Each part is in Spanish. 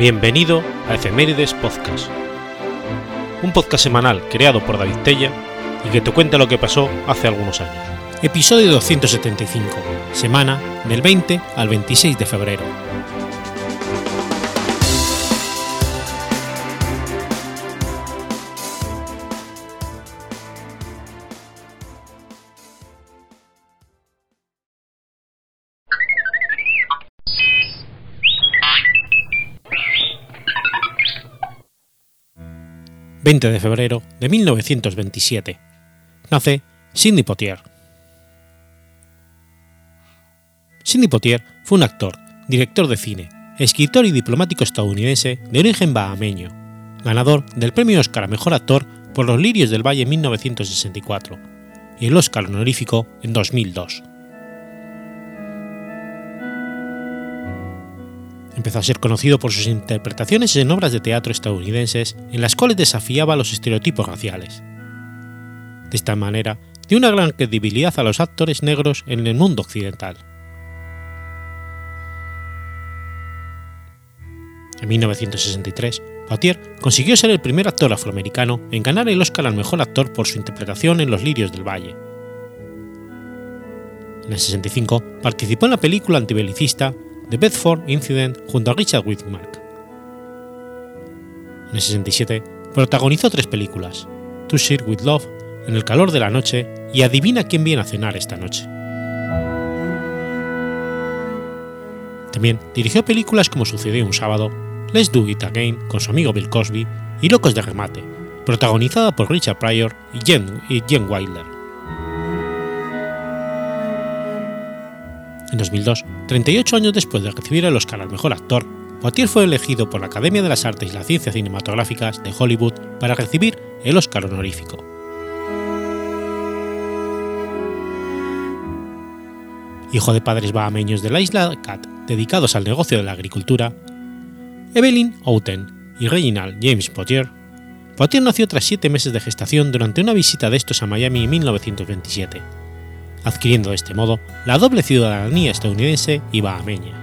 Bienvenido a Efemérides Podcast, un podcast semanal creado por David Tella y que te cuenta lo que pasó hace algunos años. Episodio 275, semana del 20 al 26 de febrero. 20 de febrero de 1927. Nace Sidney Poitier. Sidney Poitier fue un actor, director de cine, escritor y diplomático estadounidense de origen bahameño, ganador del premio Oscar a Mejor Actor por Los Lirios del Valle en 1964 y el Oscar honorífico en 2002. Empezó a ser conocido por sus interpretaciones en obras de teatro estadounidenses en las cuales desafiaba los estereotipos raciales. De esta manera, dio una gran credibilidad a los actores negros en el mundo occidental. En 1963, Poitier consiguió ser el primer actor afroamericano en ganar el Oscar al mejor actor por su interpretación en Los Lirios del Valle. En el 65 participó en la película antibelicista The Bedford Incident junto a Richard Widmark. En el 67 protagonizó tres películas, To Share With Love, En el calor de la noche y Adivina quién viene a cenar esta noche. También dirigió películas como Sucedió un sábado, Let's Do It Again con su amigo Bill Cosby y Locos de Remate, protagonizada por Richard Pryor y Jen, y Jen Wilder. En 2002, 38 años después de recibir el Oscar al Mejor Actor, Poitier fue elegido por la Academia de las Artes y las Ciencias Cinematográficas de Hollywood para recibir el Oscar honorífico. Hijo de padres bahameños de la isla Cat dedicados al negocio de la agricultura, Evelyn Outen y Reginald James Poitier, Poitier nació tras siete meses de gestación durante una visita de estos a Miami en 1927 adquiriendo de este modo la doble ciudadanía estadounidense y bahameña.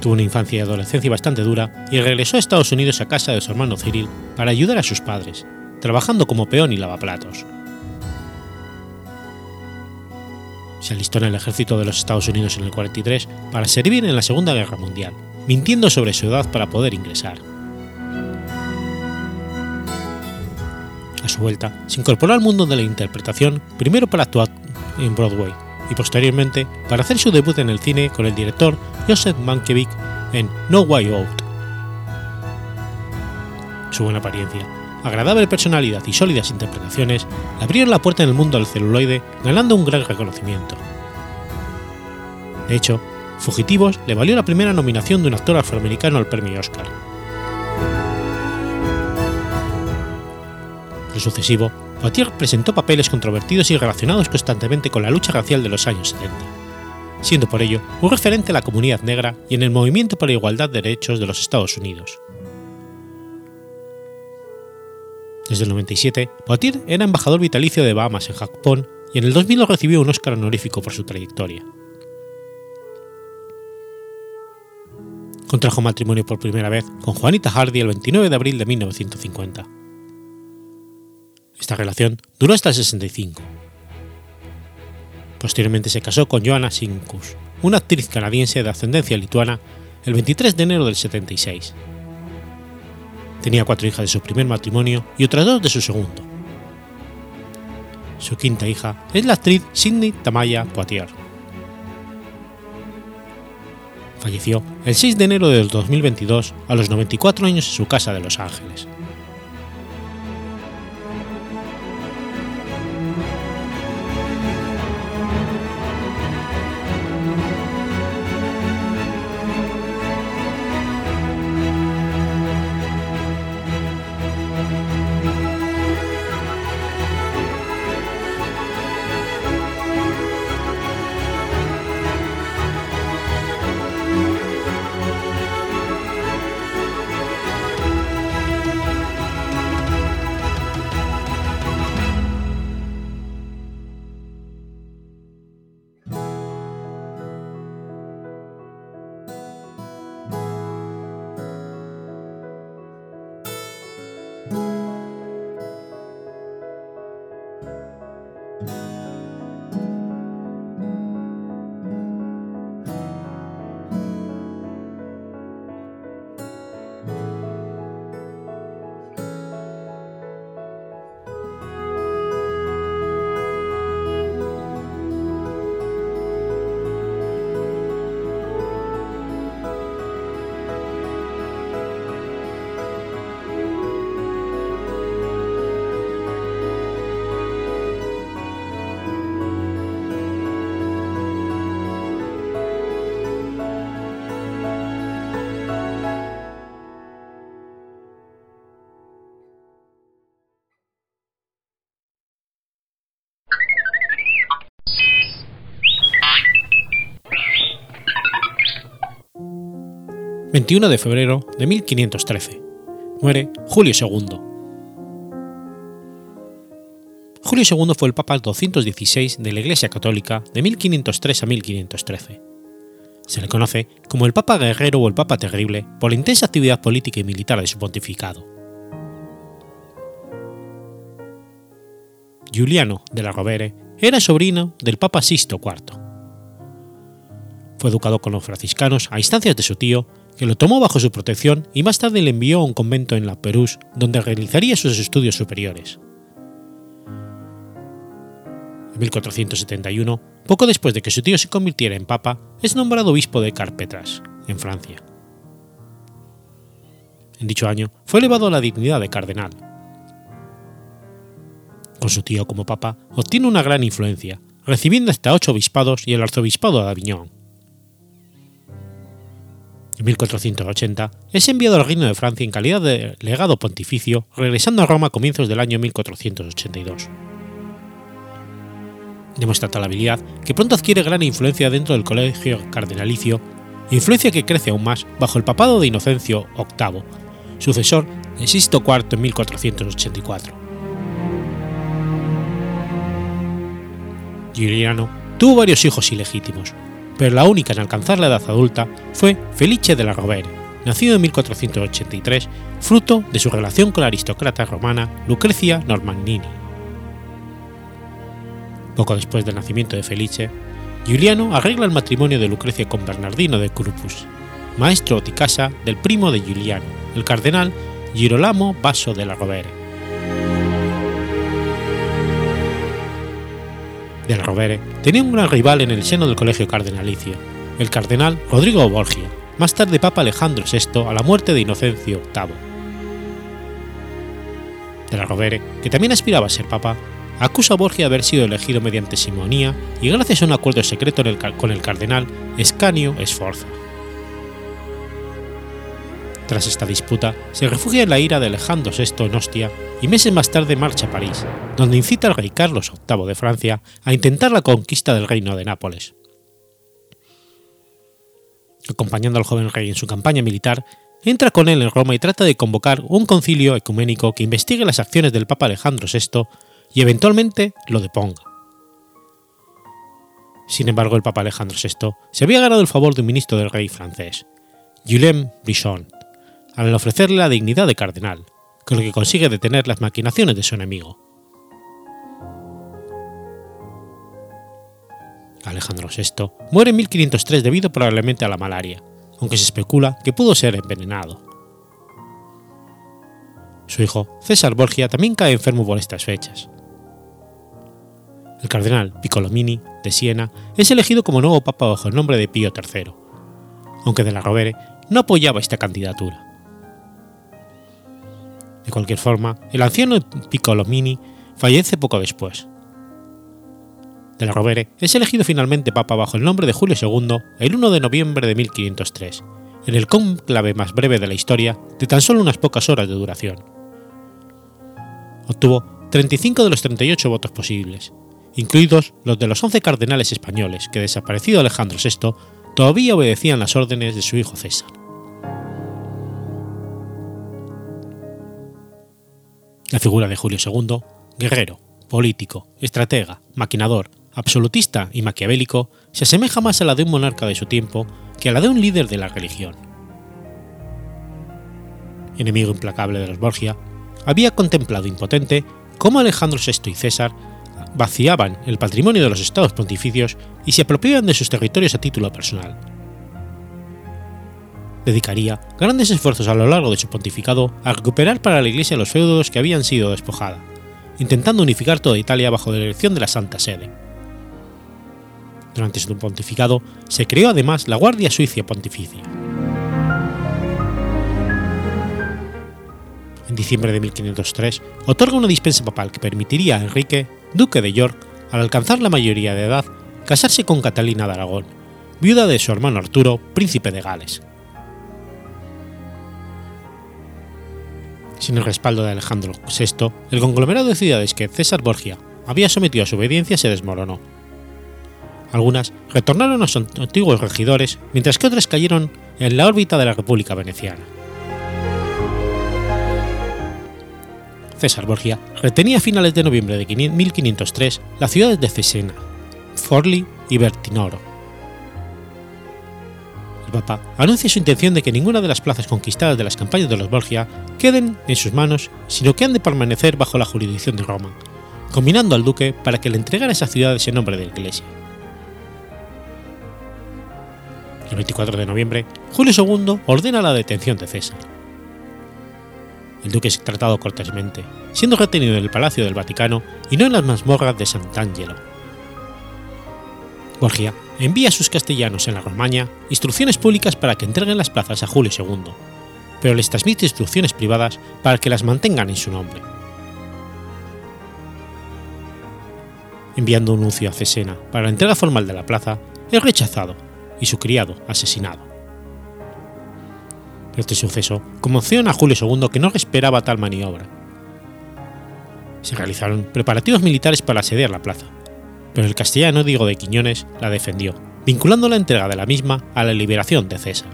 Tuvo una infancia y adolescencia bastante dura y regresó a Estados Unidos a casa de su hermano Cyril para ayudar a sus padres, trabajando como peón y lavaplatos. Se alistó en el ejército de los Estados Unidos en el 43 para servir en la Segunda Guerra Mundial, mintiendo sobre su edad para poder ingresar. A su vuelta, se incorporó al mundo de la interpretación primero para actuar en Broadway y posteriormente para hacer su debut en el cine con el director Joseph Mankiewicz en No Way Out. Su buena apariencia, agradable personalidad y sólidas interpretaciones abrieron la puerta en el mundo del celuloide, ganando un gran reconocimiento. De hecho, Fugitivos le valió la primera nominación de un actor afroamericano al premio Oscar. Lo sucesivo, Poitier presentó papeles controvertidos y relacionados constantemente con la lucha racial de los años 70, siendo por ello un referente en la comunidad negra y en el movimiento por la igualdad de derechos de los Estados Unidos. Desde el 97, Poitier era embajador vitalicio de Bahamas en Japón y en el 2000 recibió un Oscar honorífico por su trayectoria. Contrajo matrimonio por primera vez con Juanita Hardy el 29 de abril de 1950. Esta relación duró hasta el 65. Posteriormente se casó con Joanna Sinkus, una actriz canadiense de ascendencia lituana, el 23 de enero del 76. Tenía cuatro hijas de su primer matrimonio y otras dos de su segundo. Su quinta hija es la actriz Sidney Tamaya Poitier. Falleció el 6 de enero del 2022 a los 94 años en su casa de Los Ángeles. 21 de febrero de 1513. Muere Julio II. Julio II fue el Papa 216 de la Iglesia Católica de 1503 a 1513. Se le conoce como el Papa Guerrero o el Papa Terrible por la intensa actividad política y militar de su pontificado. Giuliano de la Rovere era sobrino del Papa Sisto IV. Fue educado con los franciscanos a instancias de su tío, que lo tomó bajo su protección y más tarde le envió a un convento en la Perús donde realizaría sus estudios superiores. En 1471, poco después de que su tío se convirtiera en papa, es nombrado obispo de Carpetras, en Francia. En dicho año fue elevado a la dignidad de cardenal. Con su tío como papa obtiene una gran influencia, recibiendo hasta ocho obispados y el arzobispado de Aviñón. En 1480 es enviado al Reino de Francia en calidad de legado pontificio, regresando a Roma a comienzos del año 1482 demuestra tal habilidad que pronto adquiere gran influencia dentro del colegio cardenalicio, influencia que crece aún más bajo el papado de Inocencio VIII, sucesor de Sisto IV en 1484. Giuliano tuvo varios hijos ilegítimos, pero la única en alcanzar la edad adulta fue Felice de la Rovere, nacido en 1483, fruto de su relación con la aristócrata romana Lucrecia Normandini. Poco después del nacimiento de Felice, Giuliano arregla el matrimonio de Lucrecia con Bernardino de Corpus, maestro di casa del primo de Giuliano, el cardenal Girolamo Basso de la Rovere. De la Rovere tenía un gran rival en el seno del colegio cardenalicio, el cardenal Rodrigo Borgia, más tarde Papa Alejandro VI a la muerte de Inocencio VIII. De la Rovere, que también aspiraba a ser papa, acusa a Borgia de haber sido elegido mediante simonía y gracias a un acuerdo secreto con el cardenal Escanio Sforza. Tras esta disputa, se refugia en la ira de Alejandro VI en Ostia y meses más tarde marcha a París, donde incita al rey Carlos VIII de Francia a intentar la conquista del reino de Nápoles. Acompañando al joven rey en su campaña militar, entra con él en Roma y trata de convocar un concilio ecuménico que investigue las acciones del Papa Alejandro VI y eventualmente lo deponga. Sin embargo, el Papa Alejandro VI se había ganado el favor de un ministro del rey francés, Guillaume Brichon, al ofrecerle la dignidad de cardenal, con lo que consigue detener las maquinaciones de su enemigo. Alejandro VI muere en 1503 debido probablemente a la malaria, aunque se especula que pudo ser envenenado. Su hijo, César Borgia, también cae enfermo por estas fechas. El cardenal Piccolomini de Siena es elegido como nuevo papa bajo el nombre de Pío III, aunque de la Rovere no apoyaba esta candidatura. De cualquier forma, el anciano Piccolomini fallece poco después. De la Rovere es elegido finalmente papa bajo el nombre de Julio II el 1 de noviembre de 1503, en el cónclave más breve de la historia de tan solo unas pocas horas de duración. Obtuvo 35 de los 38 votos posibles, incluidos los de los 11 cardenales españoles que, desaparecido Alejandro VI, todavía obedecían las órdenes de su hijo César. La figura de Julio II, guerrero, político, estratega, maquinador, absolutista y maquiavélico, se asemeja más a la de un monarca de su tiempo que a la de un líder de la religión. Enemigo implacable de los Borgia, había contemplado impotente cómo Alejandro VI y César vaciaban el patrimonio de los estados pontificios y se apropiaban de sus territorios a título personal. Dedicaría grandes esfuerzos a lo largo de su pontificado a recuperar para la Iglesia los feudos que habían sido despojada, intentando unificar toda Italia bajo la dirección de la Santa Sede. Durante su pontificado se creó además la Guardia Suicia Pontificia. En diciembre de 1503 otorga una dispensa papal que permitiría a Enrique duque de York, al alcanzar la mayoría de edad, casarse con Catalina de Aragón, viuda de su hermano Arturo, príncipe de Gales. Sin el respaldo de Alejandro VI, el conglomerado de ciudades que César Borgia había sometido a su obediencia se desmoronó. Algunas retornaron a sus antiguos regidores, mientras que otras cayeron en la órbita de la República Veneciana. César Borgia retenía a finales de noviembre de 1503 las ciudades de Cesena, Forli y Bertinoro. Papa anuncia su intención de que ninguna de las plazas conquistadas de las campañas de los Borgia queden en sus manos, sino que han de permanecer bajo la jurisdicción de Roma, combinando al duque para que le entregara esas ciudades en nombre de la Iglesia. El 24 de noviembre, Julio II ordena la detención de César. El duque es tratado cortésmente, siendo retenido en el Palacio del Vaticano y no en las mazmorras de Sant'Angelo. Borgia envía a sus castellanos en la Romaña instrucciones públicas para que entreguen las plazas a Julio II, pero les transmite instrucciones privadas para que las mantengan en su nombre. Enviando un nuncio a Cesena para la entrega formal de la plaza, es rechazado y su criado asesinado. Este suceso conmociona a Julio II que no esperaba tal maniobra. Se realizaron preparativos militares para asediar la plaza, pero el castellano Diego de Quiñones la defendió, vinculando la entrega de la misma a la liberación de César.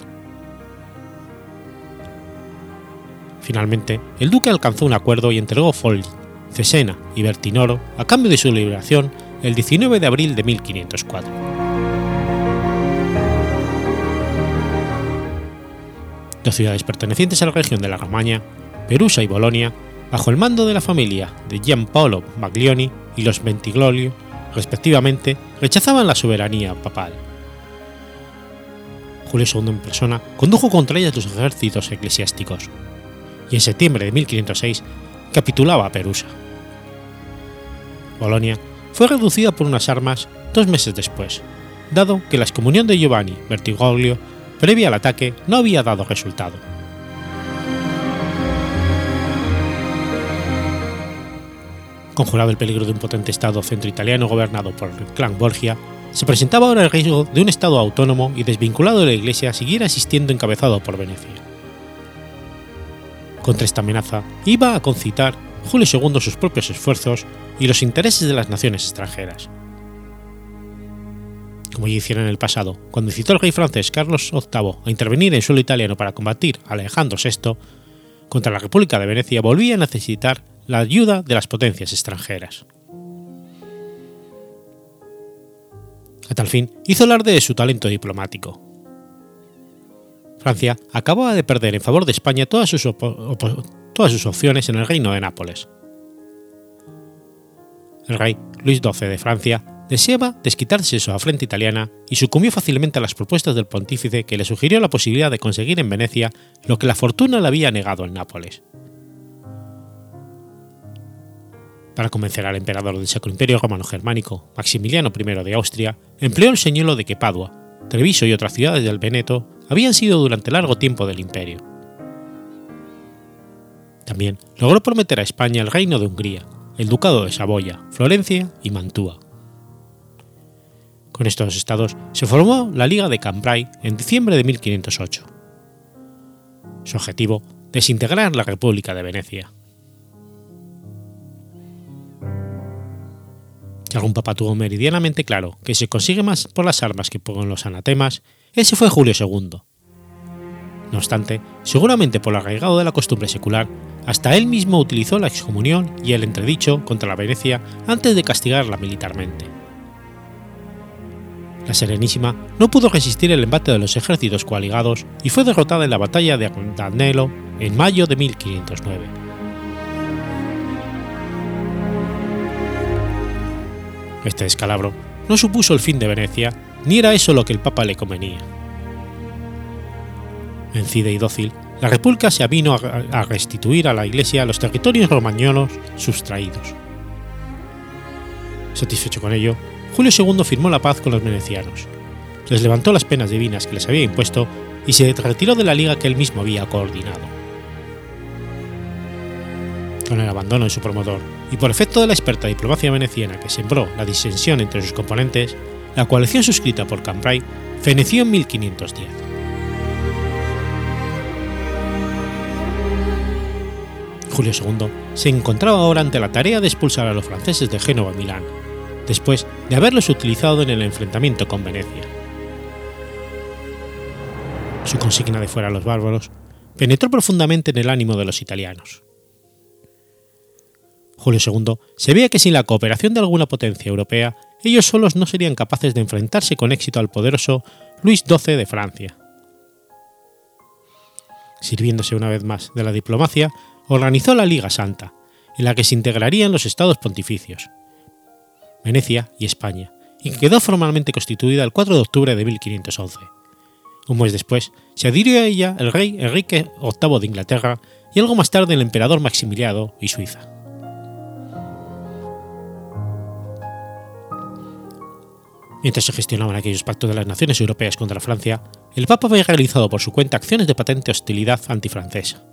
Finalmente, el duque alcanzó un acuerdo y entregó Folli, Cesena y Bertinoro a cambio de su liberación el 19 de abril de 1504. Dos ciudades pertenecientes a la región de la Romaña, Perusa y Bolonia, bajo el mando de la familia de Giampaolo Maglioni y los Bentiglio, respectivamente, rechazaban la soberanía papal. Julio II en persona condujo contra ellas los ejércitos eclesiásticos, y en septiembre de 1506 capitulaba a Perusa. Bolonia fue reducida por unas armas dos meses después, dado que la excomunión de Giovanni Bertigoglio previa al ataque no había dado resultado. Conjurado el peligro de un potente Estado centro-italiano gobernado por el clan Borgia, se presentaba ahora el riesgo de un Estado autónomo y desvinculado de la Iglesia siguiera existiendo encabezado por Venecia. Contra esta amenaza iba a concitar Julio II sus propios esfuerzos y los intereses de las naciones extranjeras. Como ya hicieron en el pasado, cuando incitó al rey francés Carlos VIII a intervenir en suelo italiano para combatir a Alejandro VI, contra la República de Venecia volvía a necesitar la ayuda de las potencias extranjeras. A tal fin, hizo alarde de su talento diplomático. Francia acababa de perder en favor de España todas sus, opciones en el reino de Nápoles. El rey Luis XII de Francia deseaba desquitarse de su afrenta italiana y sucumbió fácilmente a las propuestas del pontífice que le sugirió la posibilidad de conseguir en Venecia lo que la fortuna le había negado en Nápoles. Para convencer al emperador del Sacro Imperio Romano Germánico, Maximiliano I de Austria, empleó el señuelo de que Padua, Treviso y otras ciudades del Veneto habían sido durante largo tiempo del imperio. También logró prometer a España el reino de Hungría, el ducado de Saboya, Florencia y Mantua. Con estos estados se formó la Liga de Cambrai en diciembre de 1508. Su objetivo, desintegrar la República de Venecia. Algún papa tuvo meridianamente claro que se consigue más por las armas que por los anatemas, ese fue Julio II. No obstante, seguramente por el arraigado de la costumbre secular, hasta él mismo utilizó la excomunión y el entredicho contra la Venecia antes de castigarla militarmente la Serenísima no pudo resistir el embate de los ejércitos coaligados y fue derrotada en la batalla de Danelo en mayo de 1509. Este descalabro no supuso el fin de Venecia, ni era eso lo que el Papa le convenía. Vencida y dócil, la República se avino a restituir a la Iglesia los territorios romañolos sustraídos. Satisfecho con ello, Julio II firmó la paz con los venecianos, les levantó las penas divinas que les había impuesto y se retiró de la liga que él mismo había coordinado. Con el abandono de su promotor y por efecto de la experta diplomacia veneciana que sembró la disensión entre sus componentes, la coalición suscrita por Cambrai feneció en 1510. Julio II se encontraba ahora ante la tarea de expulsar a los franceses de Génova a Milán después de haberlos utilizado en el enfrentamiento con Venecia. Su consigna de fuera a los bárbaros penetró profundamente en el ánimo de los italianos. Julio II se que sin la cooperación de alguna potencia europea, ellos solos no serían capaces de enfrentarse con éxito al poderoso Luis XII de Francia. Sirviéndose una vez más de la diplomacia, organizó la Liga Santa, en la que se integrarían los estados pontificios, Venecia y España, y que quedó formalmente constituida el 4 de octubre de 1511. Un mes después se adhirió a ella el rey Enrique VIII de Inglaterra y algo más tarde el emperador Maximiliano y Suiza. Mientras se gestionaban aquellos pactos de las naciones europeas contra Francia, el Papa había realizado por su cuenta acciones de patente hostilidad antifrancesa.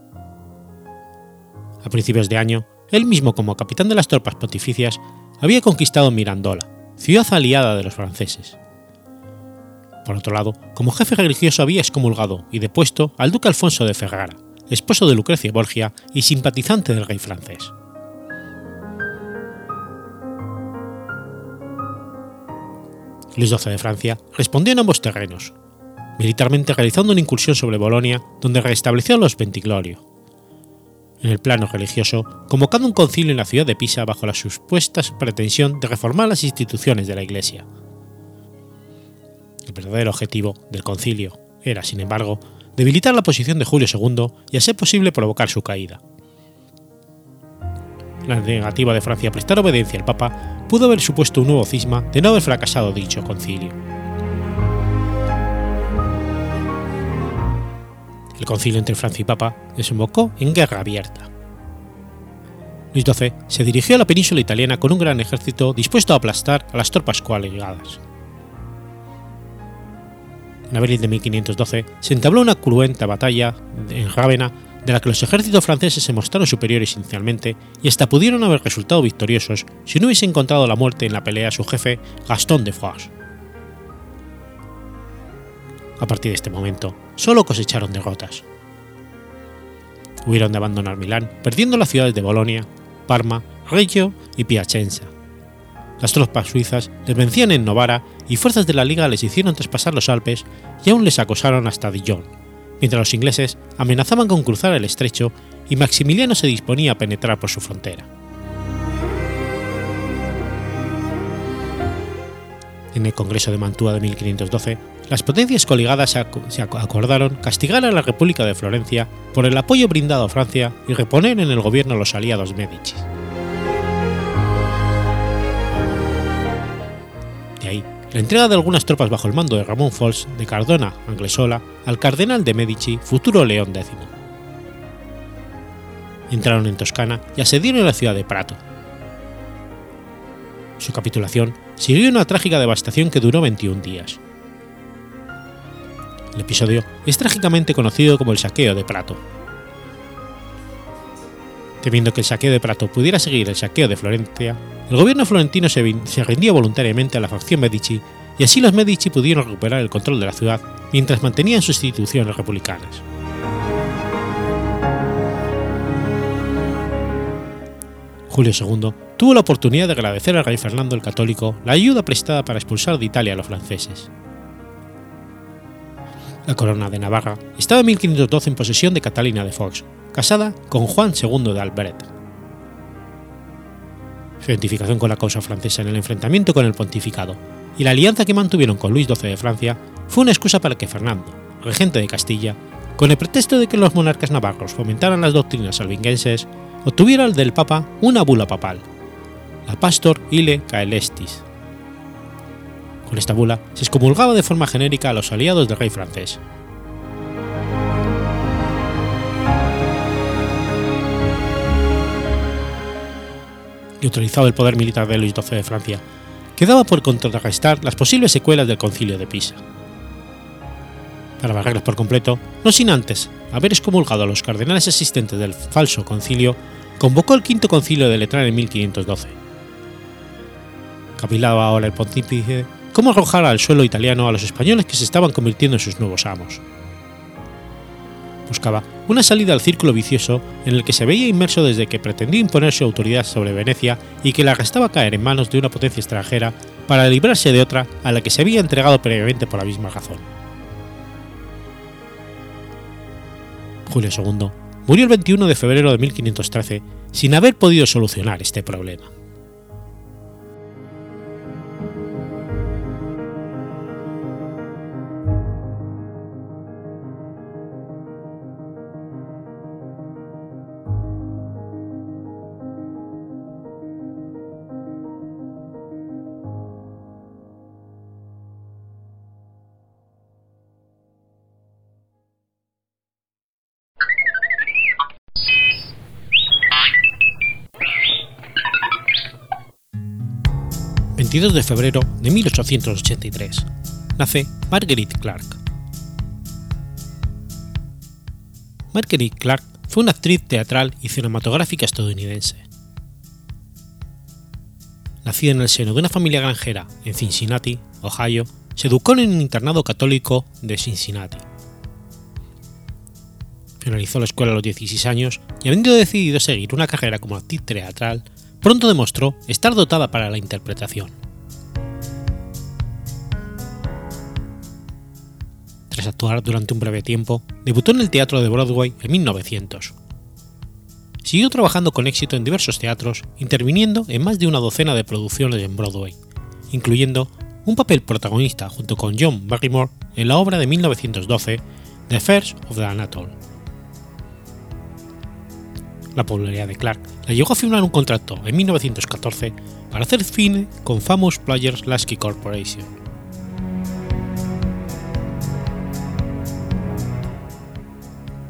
A principios de año, él mismo como capitán de las tropas pontificias había conquistado Mirandola, ciudad aliada de los franceses. Por otro lado, como jefe religioso había excomulgado y depuesto al duque Alfonso de Ferrara, esposo de Lucrecia Borgia y simpatizante del rey francés. Luis XII de Francia respondió en ambos terrenos, militarmente realizando una incursión sobre Bolonia, donde restableció los Ventiglorio. En el plano religioso, convocando un concilio en la ciudad de Pisa bajo la supuesta pretensión de reformar las instituciones de la Iglesia. El verdadero objetivo del concilio era, sin embargo, debilitar la posición de Julio II y, a ser posible, provocar su caída. La negativa de Francia a prestar obediencia al Papa pudo haber supuesto un nuevo cisma de no haber fracasado dicho concilio. El concilio entre Francia y Papa desembocó en guerra abierta. Luis XII se dirigió a la península italiana con un gran ejército dispuesto a aplastar a las tropas coaligadas. En abril de 1512 se entabló una cruenta batalla en Rávena de la que los ejércitos franceses se mostraron superiores inicialmente y hasta pudieron haber resultado victoriosos si no hubiese encontrado la muerte en la pelea su jefe Gastón de Foix. A partir de este momento, solo cosecharon derrotas. Hubieron de abandonar Milán, perdiendo las ciudades de Bolonia, Parma, Reggio y Piacenza. Las tropas suizas les vencían en Novara y fuerzas de la Liga les hicieron traspasar los Alpes y aún les acosaron hasta Dijon, mientras los ingleses amenazaban con cruzar el estrecho y Maximiliano se disponía a penetrar por su frontera. En el Congreso de Mantua de 1512, las potencias coligadas se acordaron castigar a la República de Florencia por el apoyo brindado a Francia y reponer en el gobierno a los aliados Medici. La entrega de algunas tropas bajo el mando de Ramón Fols de Cardona Anglesola al cardenal de Medici, futuro León X. Entraron en Toscana y asediaron la ciudad de Prato. Su capitulación siguió una trágica devastación que duró 21 días. El episodio es trágicamente conocido como el saqueo de Prato. Temiendo que el saqueo de Prato pudiera seguir el saqueo de Florencia, el gobierno florentino se, rindió voluntariamente a la facción Medici y así los Medici pudieron recuperar el control de la ciudad mientras mantenían sus instituciones republicanas. Julio II tuvo la oportunidad de agradecer al rey Fernando el Católico la ayuda prestada para expulsar de Italia a los franceses. La corona de Navarra estaba en 1512 en posesión de Catalina de Fox, casada con Juan II de Albret. Su identificación con la causa francesa en el enfrentamiento con el pontificado y la alianza que mantuvieron con Luis XII de Francia fue una excusa para que Fernando, regente de Castilla, con el pretexto de que los monarcas navarros fomentaran las doctrinas albinguenses, obtuviera del Papa una bula papal, la Pastor Ile Caelestis. Con esta bula se excomulgaba de forma genérica a los aliados del rey francés, neutralizado el poder militar de Luis XII de Francia, quedaba por contrarrestar las posibles secuelas del concilio de Pisa. Para barrerlos por completo, no sin antes haber excomulgado a los cardenales asistentes del falso concilio, convocó el quinto concilio de Letrán en 1512. Capilaba ahora el pontífice cómo arrojar al suelo italiano a los españoles que se estaban convirtiendo en sus nuevos amos buscaba una salida al círculo vicioso en el que se veía inmerso desde que pretendía imponer su autoridad sobre Venecia y que la restaba caer en manos de una potencia extranjera para librarse de otra a la que se había entregado previamente por la misma razón. Julio II, murió el 21 de febrero de 1513 sin haber podido solucionar este problema. 22 de febrero de 1883. Nace Marguerite Clark. Marguerite Clark fue una actriz teatral y cinematográfica estadounidense. Nacida en el seno de una familia granjera en Cincinnati, Ohio, se educó en un internado católico de Cincinnati. Finalizó la escuela a los 16 años y habiendo decidido seguir una carrera como actriz teatral, pronto demostró estar dotada para la interpretación. Tras actuar durante un breve tiempo, debutó en el teatro de Broadway en 1900. Siguió trabajando con éxito en diversos teatros, interviniendo en más de una docena de producciones en Broadway, incluyendo un papel protagonista junto con John Barrymore en la obra de 1912 The First of the Anatole. La popularidad de Clark la llegó a firmar un contrato en 1914 para hacer cine con Famous Players Lasky Corporation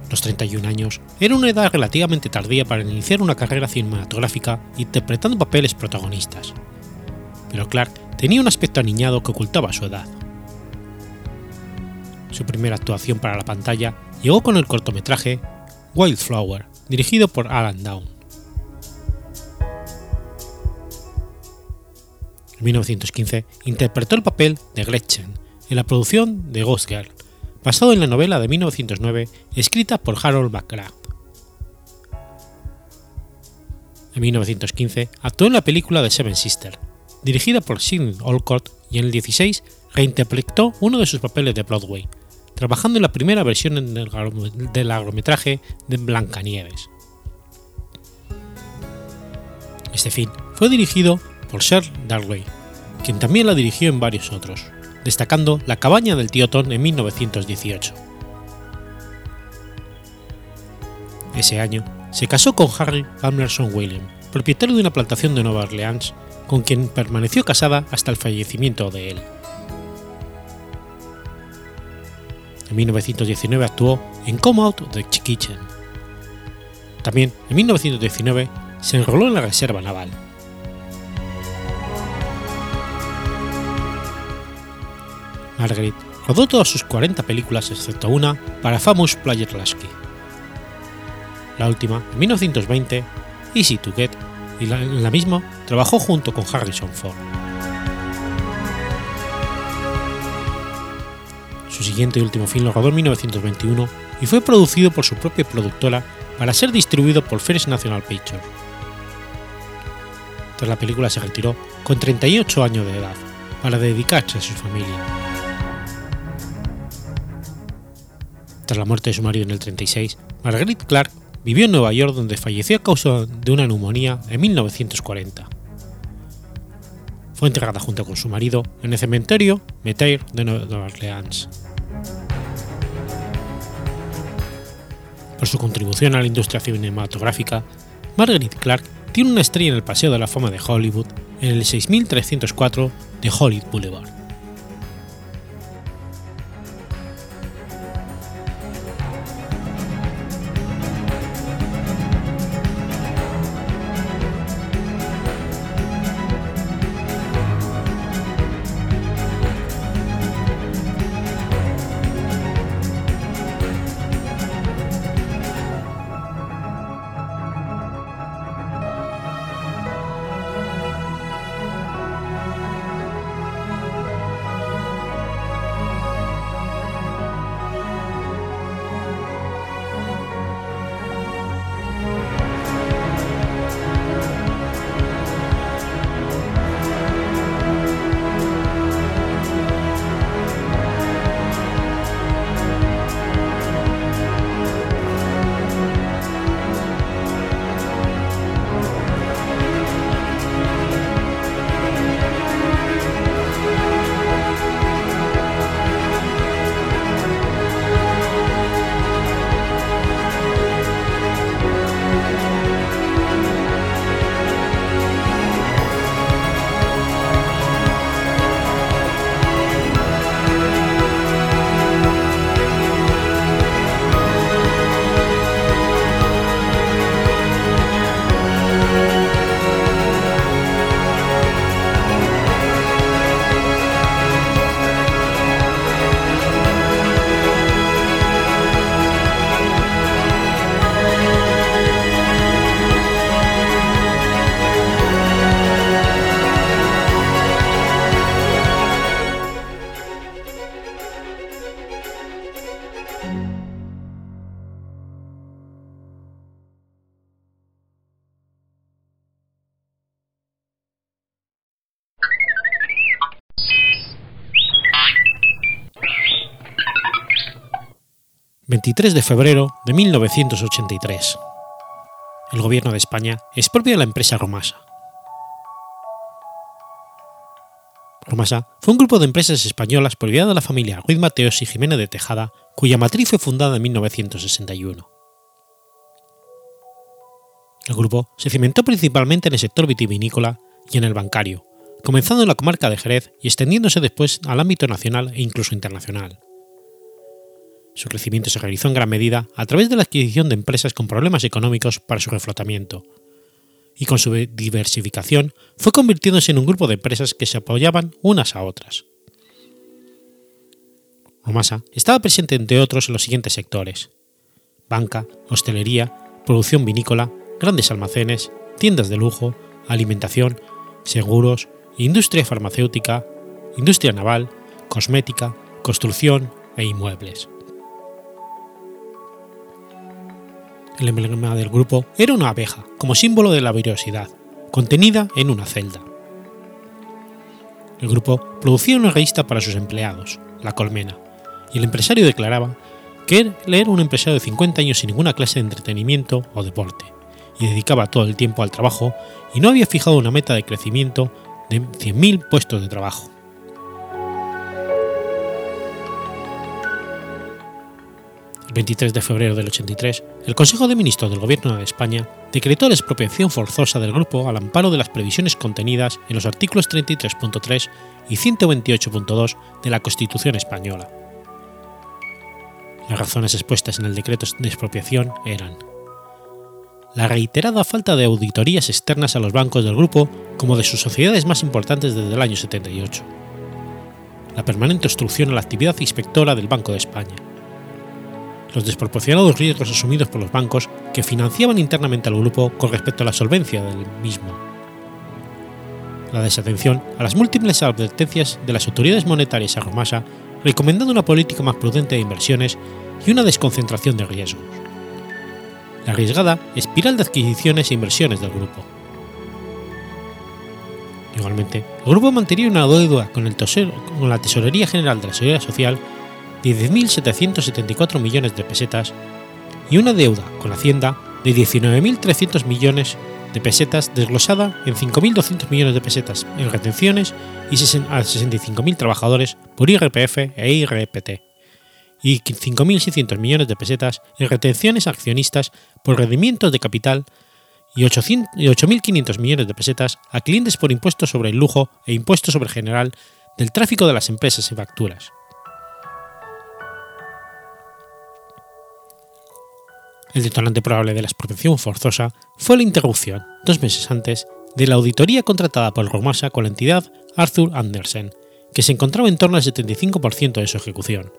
los 31 años, era una edad relativamente tardía para iniciar una carrera cinematográfica interpretando papeles protagonistas. Pero Clark tenía un aspecto aniñado que ocultaba su edad. Su primera actuación para la pantalla llegó con el cortometraje Wildflower, dirigido por Alan Down. En 1915 interpretó el papel de Gretchen en la producción de Ghost Girl, basado en la novela de 1909 escrita por Harold McGrath. En 1915 actuó en la película The Seven Sisters, dirigida por Sidney Olcott, y en el 16 reinterpretó uno de sus papeles de Broadway, trabajando en la primera versión del largometraje de Blancanieves. Este film fue dirigido por Sir Darley, quien también la dirigió en varios otros destacando La cabaña del tío Tom en 1918. Ese año se casó con Harry Palmerson William, propietario de una plantación de Nueva Orleans, con quien permaneció casada hasta el fallecimiento de él. En 1919 actuó en Come Out the Kitchen. También en 1919 se enroló en la Reserva Naval. Margaret rodó todas sus 40 películas excepto una para Famous Player Lasky. La última, en 1920, Easy to Get, y en la misma trabajó junto con Harrison Ford. Su siguiente y último film lo rodó en 1921 y fue producido por su propia productora para ser distribuido por First National Pictures. Tras la película se retiró con 38 años de edad para dedicarse a su familia. Tras la muerte de su marido en el 36, Marguerite Clark vivió en Nueva York donde falleció a causa de una neumonía en 1940. Fue enterrada junto con su marido en el cementerio Metair de Nueva Orleans. Por su contribución a la industria cinematográfica, Marguerite Clark tiene una estrella en el Paseo de la Fama de Hollywood en el 6304 de Hollywood Boulevard. 23 de febrero de 1983. El gobierno de España expropia la empresa Romasa. Romasa fue un grupo de empresas españolas propiedad de la familia Ruiz Mateos y Jiménez de Tejada, cuya matriz fue fundada en 1961. El grupo se cimentó principalmente en el sector vitivinícola y en el bancario, comenzando en la comarca de Jerez y extendiéndose después al ámbito nacional e incluso internacional. Su crecimiento se realizó en gran medida a través de la adquisición de empresas con problemas económicos para su reflotamiento, y con su diversificación fue convirtiéndose en un grupo de empresas que se apoyaban unas a otras. Omasa estaba presente entre otros en los siguientes sectores: banca, hostelería, producción vinícola, grandes almacenes, tiendas de lujo, alimentación, seguros, industria farmacéutica, industria naval, cosmética, construcción e inmuebles. El emblema del grupo era una abeja, como símbolo de la virtuosidad, contenida en una celda. El grupo producía una revista para sus empleados, La Colmena, y el empresario declaraba que él era un empresario de 50 años sin ninguna clase de entretenimiento o deporte, y dedicaba todo el tiempo al trabajo y no había fijado una meta de crecimiento de 100.000 puestos de trabajo. 23 de febrero del 83, el Consejo de Ministros del Gobierno de España decretó la expropiación forzosa del grupo al amparo de las previsiones contenidas en los artículos 33.3 y 128.2 de la Constitución española. Las razones expuestas en el decreto de expropiación eran la reiterada falta de auditorías externas a los bancos del grupo como de sus sociedades más importantes desde el año 78, la permanente obstrucción a la actividad inspectora del Banco de España, los desproporcionados riesgos asumidos por los bancos que financiaban internamente al grupo con respecto a la solvencia del mismo, la desatención a las múltiples advertencias de las autoridades monetarias a Romasa recomendando una política más prudente de inversiones y una desconcentración de riesgos la arriesgada espiral de adquisiciones e inversiones del grupo. Igualmente, el grupo mantenía una deuda con, el con la Tesorería General de la Seguridad Social 10.774 millones de pesetas y una deuda con Hacienda de 19.300 millones de pesetas desglosada en 5.200 millones de pesetas en retenciones y a 65.000 trabajadores por IRPF e IRPT y 5.600 millones de pesetas en retenciones accionistas por rendimientos de capital y 8.500 millones de pesetas a clientes por impuestos sobre el lujo e impuestos sobre general del tráfico de las empresas y facturas. El detonante probable de la expropiación forzosa fue la interrupción, dos meses antes, de la auditoría contratada por Romasa con la entidad Arthur Andersen, que se encontraba en torno al 75% de su ejecución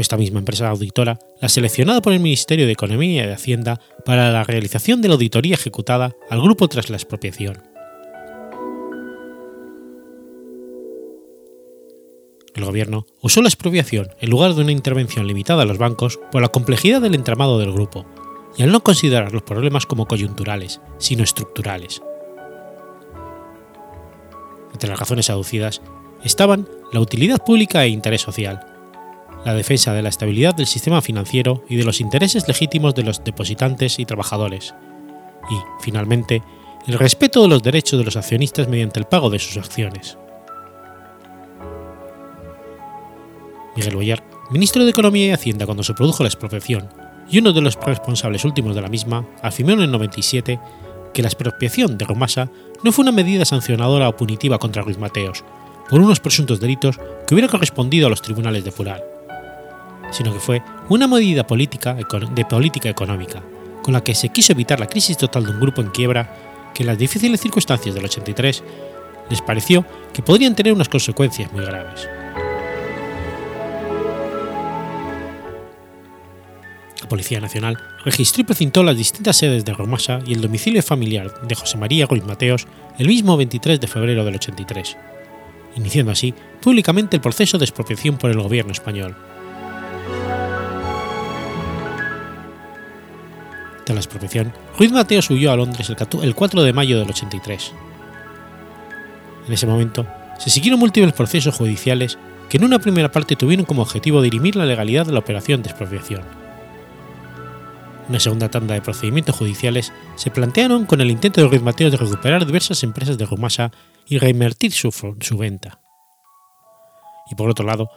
esta misma empresa auditora la seleccionada por el Ministerio de Economía y de Hacienda para la realización de la auditoría ejecutada al grupo tras la expropiación. El gobierno usó la expropiación en lugar de una intervención limitada a los bancos por la complejidad del entramado del grupo y al no considerar los problemas como coyunturales, sino estructurales. Entre las razones aducidas estaban la utilidad pública e interés social, la defensa de la estabilidad del sistema financiero y de los intereses legítimos de los depositantes y trabajadores, y, finalmente, el respeto de los derechos de los accionistas mediante el pago de sus acciones. Miguel Boyar, ministro de Economía y Hacienda cuando se produjo la expropiación, y uno de los responsables últimos de la misma, afirmó en el 97 que la expropiación de Romasa no fue una medida sancionadora o punitiva contra Ruiz Mateos, por unos presuntos delitos que hubiera correspondido a los tribunales de Pural, sino que fue una medida política de política económica, con la que se quiso evitar la crisis total de un grupo en quiebra que en las difíciles circunstancias del 83 les pareció que podrían tener unas consecuencias muy graves. La Policía Nacional registró y precintó las distintas sedes de Romasa y el domicilio familiar de José María Ruiz Mateos el mismo 23 de febrero del 83, iniciando así públicamente el proceso de expropiación por el gobierno español. Tras la expropiación, Ruiz Mateos huyó a Londres el 4 de mayo del 83. En ese momento, se siguieron múltiples procesos judiciales que en una primera parte tuvieron como objetivo dirimir la legalidad de la operación de expropiación. Una segunda tanda de procedimientos judiciales se plantearon con el intento de Ruiz Mateos de recuperar diversas empresas de Rumasa y reinvertir su, su venta. Y por otro lado,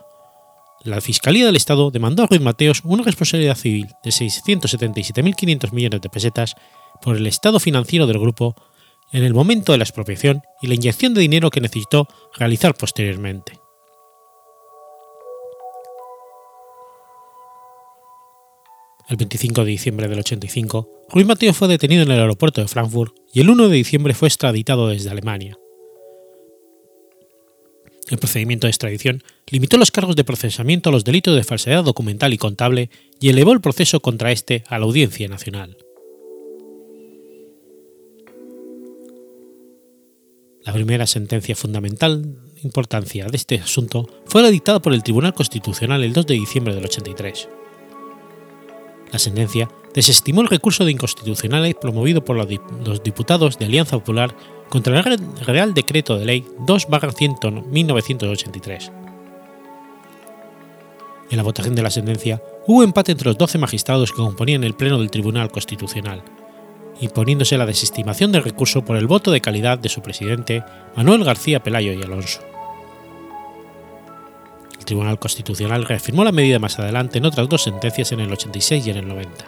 la Fiscalía del Estado demandó a Ruiz Mateos una responsabilidad civil de 677.500 millones de pesetas por el estado financiero del grupo en el momento de la expropiación y la inyección de dinero que necesitó realizar posteriormente. El 25 de diciembre del 85, Ruiz Mateos fue detenido en el aeropuerto de Frankfurt y el 1 de diciembre fue extraditado desde Alemania. El procedimiento de extradición limitó los cargos de procesamiento a los delitos de falsedad documental y contable y elevó el proceso contra este a la Audiencia Nacional. La primera sentencia fundamental importancia de este asunto fue la dictada por el Tribunal Constitucional el 2 de diciembre del 83. La sentencia desestimó el recurso de inconstitucionalidad promovido por los diputados de Alianza Popular contra el Real Decreto de Ley 2-1983. En la votación de la sentencia hubo empate entre los 12 magistrados que componían el Pleno del Tribunal Constitucional, imponiéndose la desestimación del recurso por el voto de calidad de su presidente, Manuel García Pelayo y Alonso. El Tribunal Constitucional reafirmó la medida más adelante en otras dos sentencias en el 86 y en el 90.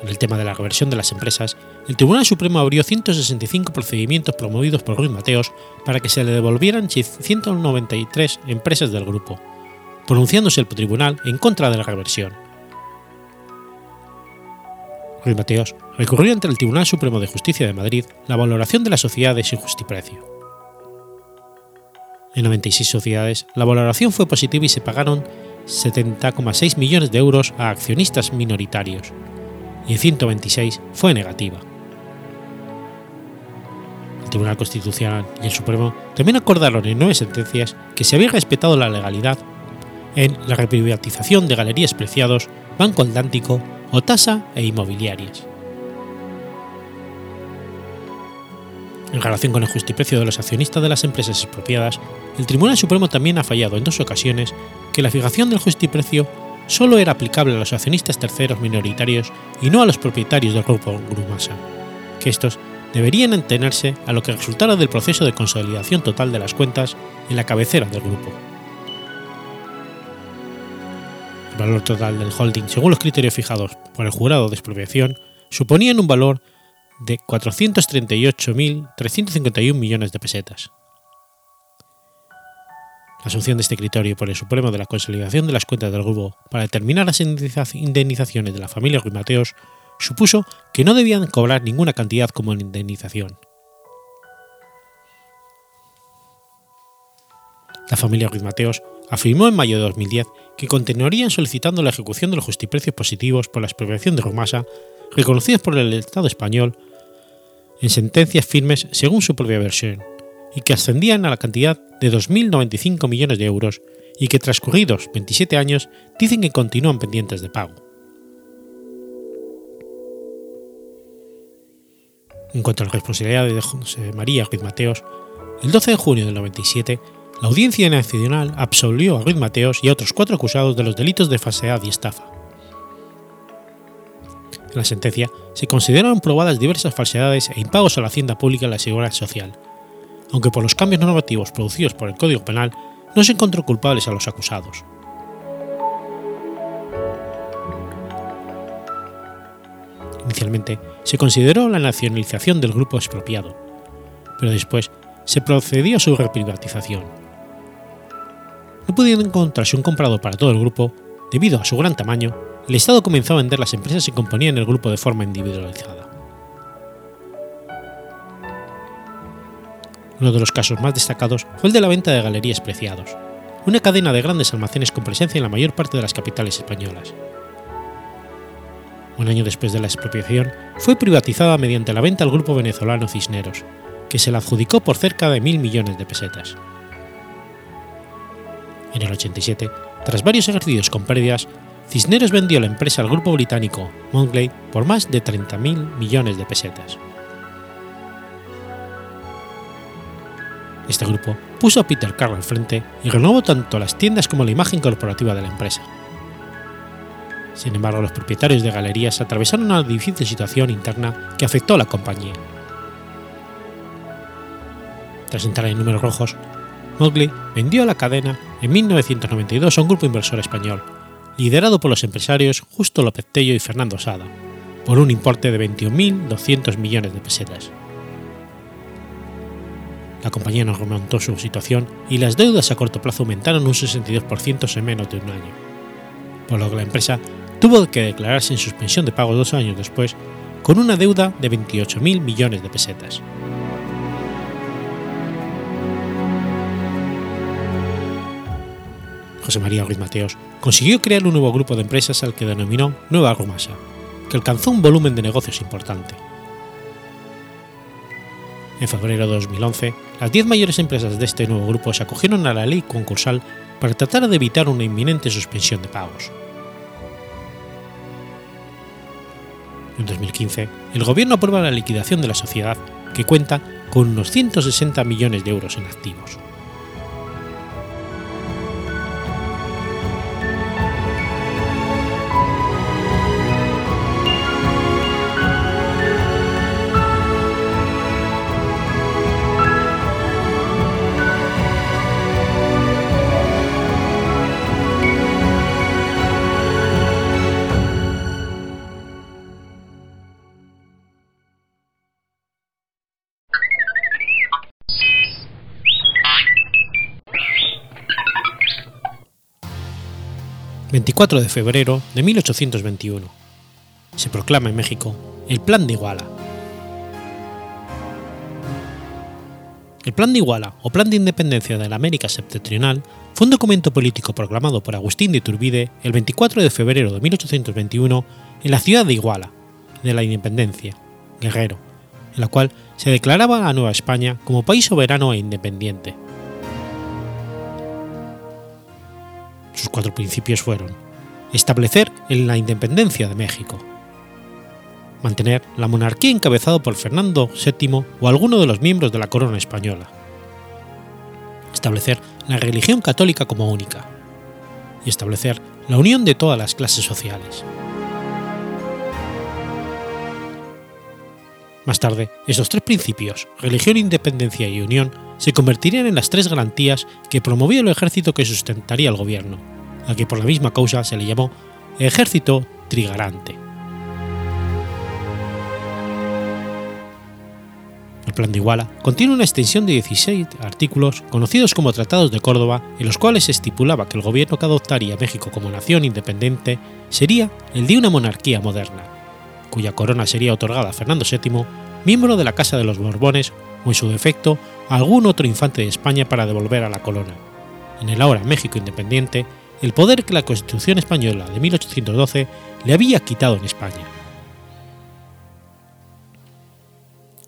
En el tema de la reversión de las empresas, el Tribunal Supremo abrió 165 procedimientos promovidos por Ruiz Mateos para que se le devolvieran 193 empresas del grupo, pronunciándose el tribunal en contra de la reversión. Ruiz Mateos recurrió ante el Tribunal Supremo de Justicia de Madrid la valoración de las sociedades sin justiprecio. En 96 sociedades, la valoración fue positiva y se pagaron 70,6 millones de euros a accionistas minoritarios, y en 126 fue negativa. El Tribunal Constitucional y el Supremo también acordaron en nueve sentencias que se había respetado la legalidad en la reprivatización de galerías preciados, Banco Atlántico, Otasa e inmobiliarias. En relación con el justiprecio de los accionistas de las empresas expropiadas, el Tribunal Supremo también ha fallado en dos ocasiones que la fijación del justiprecio solo era aplicable a los accionistas terceros minoritarios y no a los propietarios del grupo Grumasa, que estos deberían entenerse a lo que resultara del proceso de consolidación total de las cuentas en la cabecera del grupo. Valor total del holding, según los criterios fijados por el jurado de expropiación, suponían un valor de 438.351 millones de pesetas. La asunción de este criterio por el Supremo de la consolidación de las cuentas del grupo para determinar las indemnizaciones de la familia Ruiz Mateos supuso que no debían cobrar ninguna cantidad como indemnización. La familia Ruiz Mateos afirmó en mayo de 2010 que continuarían solicitando la ejecución de los justiprecios positivos por la expropiación de Romasa reconocidos por el Estado español en sentencias firmes según su propia versión, y que ascendían a la cantidad de 2.095 millones de euros y que transcurridos 27 años dicen que continúan pendientes de pago. En cuanto a la responsabilidad de José María Ruiz Mateos, el 12 de junio del 97, la Audiencia Nacional absolvió a Ruiz Mateos y a otros cuatro acusados de los delitos de falsedad y estafa. En la sentencia se consideraron probadas diversas falsedades e impagos a la hacienda pública y la seguridad social, aunque por los cambios normativos producidos por el Código Penal no se encontró culpables a los acusados. Inicialmente se consideró la nacionalización del grupo expropiado, pero después se procedió a su reprivatización. No pudiendo encontrarse un comprador para todo el grupo, debido a su gran tamaño, el Estado comenzó a vender las empresas que componían el grupo de forma individualizada. Uno de los casos más destacados fue el de la venta de Galerías Preciados, una cadena de grandes almacenes con presencia en la mayor parte de las capitales españolas. Un año después de la expropiación, fue privatizada mediante la venta al grupo venezolano Cisneros, que se la adjudicó por cerca de mil millones de pesetas. En el 87, tras varios ejercicios con pérdidas, Cisneros vendió la empresa al grupo británico Mongley por más de 30.000 millones de pesetas. Este grupo puso a Peter Carr al frente y renovó tanto las tiendas como la imagen corporativa de la empresa. Sin embargo, los propietarios de galerías atravesaron una difícil situación interna que afectó a la compañía. Tras entrar en números rojos, Mowgli vendió la cadena en 1992 a un grupo inversor español, liderado por los empresarios Justo López Tello y Fernando Sada, por un importe de 21.200 millones de pesetas. La compañía no remontó su situación y las deudas a corto plazo aumentaron un 62% en menos de un año, por lo que la empresa tuvo que declararse en suspensión de pago dos años después con una deuda de 28.000 millones de pesetas. José María Ruiz Mateos, consiguió crear un nuevo grupo de empresas al que denominó Nueva Rumasa, que alcanzó un volumen de negocios importante. En febrero de 2011, las 10 mayores empresas de este nuevo grupo se acogieron a la ley concursal para tratar de evitar una inminente suspensión de pagos. En 2015, el gobierno aprueba la liquidación de la sociedad, que cuenta con unos 160 millones de euros en activos. 24 de febrero de 1821. Se proclama en México el Plan de Iguala. El Plan de Iguala o Plan de Independencia de la América Septentrional fue un documento político proclamado por Agustín de Iturbide el 24 de febrero de 1821 en la ciudad de Iguala, de la Independencia, Guerrero, en la cual se declaraba a Nueva España como país soberano e independiente. Sus cuatro principios fueron establecer la independencia de México, mantener la monarquía encabezada por Fernando VII o alguno de los miembros de la corona española, establecer la religión católica como única y establecer la unión de todas las clases sociales. Más tarde, esos tres principios, religión, independencia y unión, se convertirían en las tres garantías que promovió el ejército que sustentaría el gobierno, a que por la misma causa se le llamó Ejército Trigarante. El Plan de Iguala contiene una extensión de 16 artículos conocidos como Tratados de Córdoba, en los cuales se estipulaba que el gobierno que adoptaría México como nación independiente sería el de una monarquía moderna, cuya corona sería otorgada a Fernando VII, miembro de la Casa de los Borbones o en su defecto algún otro infante de España para devolver a la corona, en el ahora México independiente, el poder que la Constitución española de 1812 le había quitado en España.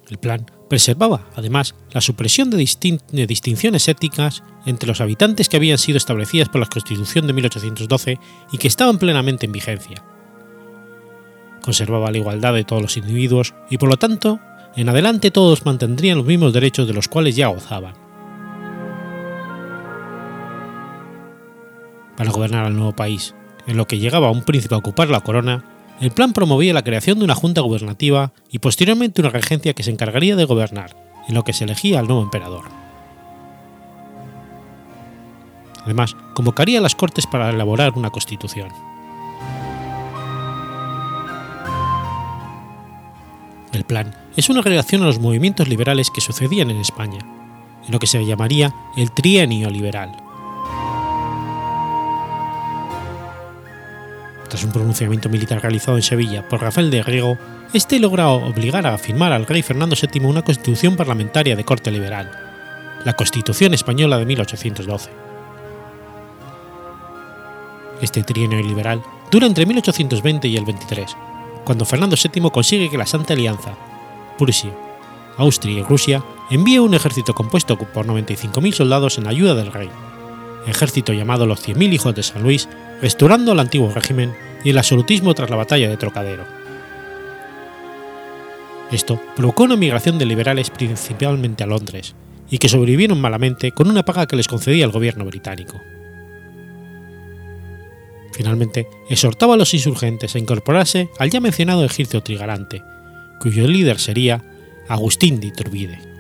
El plan preservaba, además, la supresión de, de, distinciones éticas entre los habitantes que habían sido establecidas por la Constitución de 1812 y que estaban plenamente en vigencia. Conservaba la igualdad de todos los individuos y, por lo tanto, en adelante todos mantendrían los mismos derechos de los cuales ya gozaban. Para gobernar al nuevo país, en lo que llegaba un príncipe a ocupar la corona, el plan promovía la creación de una junta gubernativa y posteriormente una regencia que se encargaría de gobernar, en lo que se elegía al nuevo emperador. Además, convocaría a las Cortes para elaborar una constitución. El plan es una relación a los movimientos liberales que sucedían en España, en lo que se llamaría el trienio liberal. Tras un pronunciamiento militar realizado en Sevilla por Rafael de Riego, este logra obligar a firmar al rey Fernando VII una constitución parlamentaria de corte liberal, la Constitución Española de 1812. Este trienio liberal dura entre 1820 y el 23, cuando Fernando VII consigue que la Santa Alianza, Prusia, Austria y Rusia envíe un ejército compuesto por 95.000 soldados en ayuda del rey, ejército llamado los 100.000 hijos de San Luis, restaurando el antiguo régimen y el absolutismo tras la batalla de Trocadero. Esto provocó una migración de liberales principalmente a Londres, y que sobrevivieron malamente con una paga que les concedía el gobierno británico. Finalmente, exhortaba a los insurgentes a incorporarse al ya mencionado ejército trigarante, cuyo líder sería Agustín de Iturbide.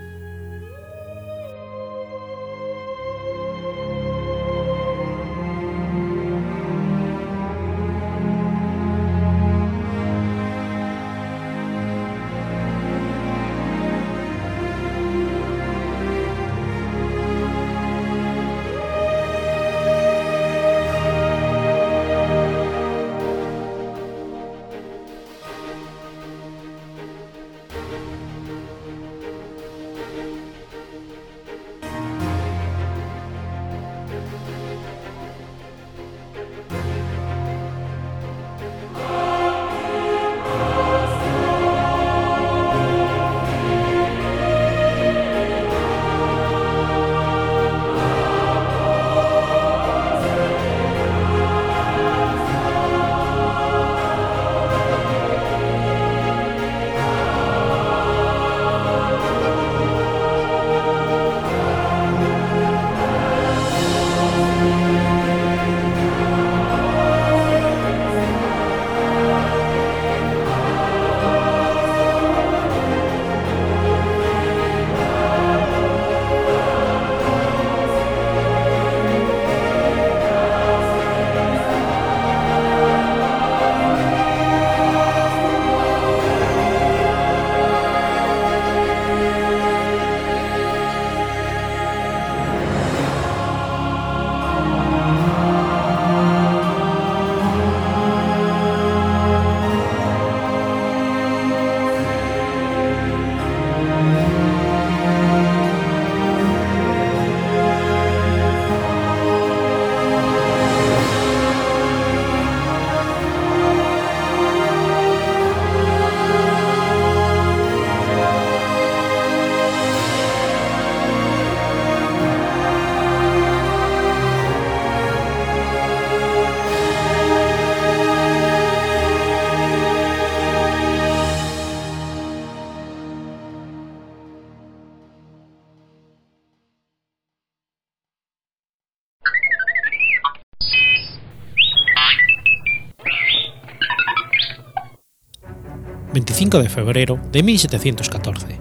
25 de febrero de 1714.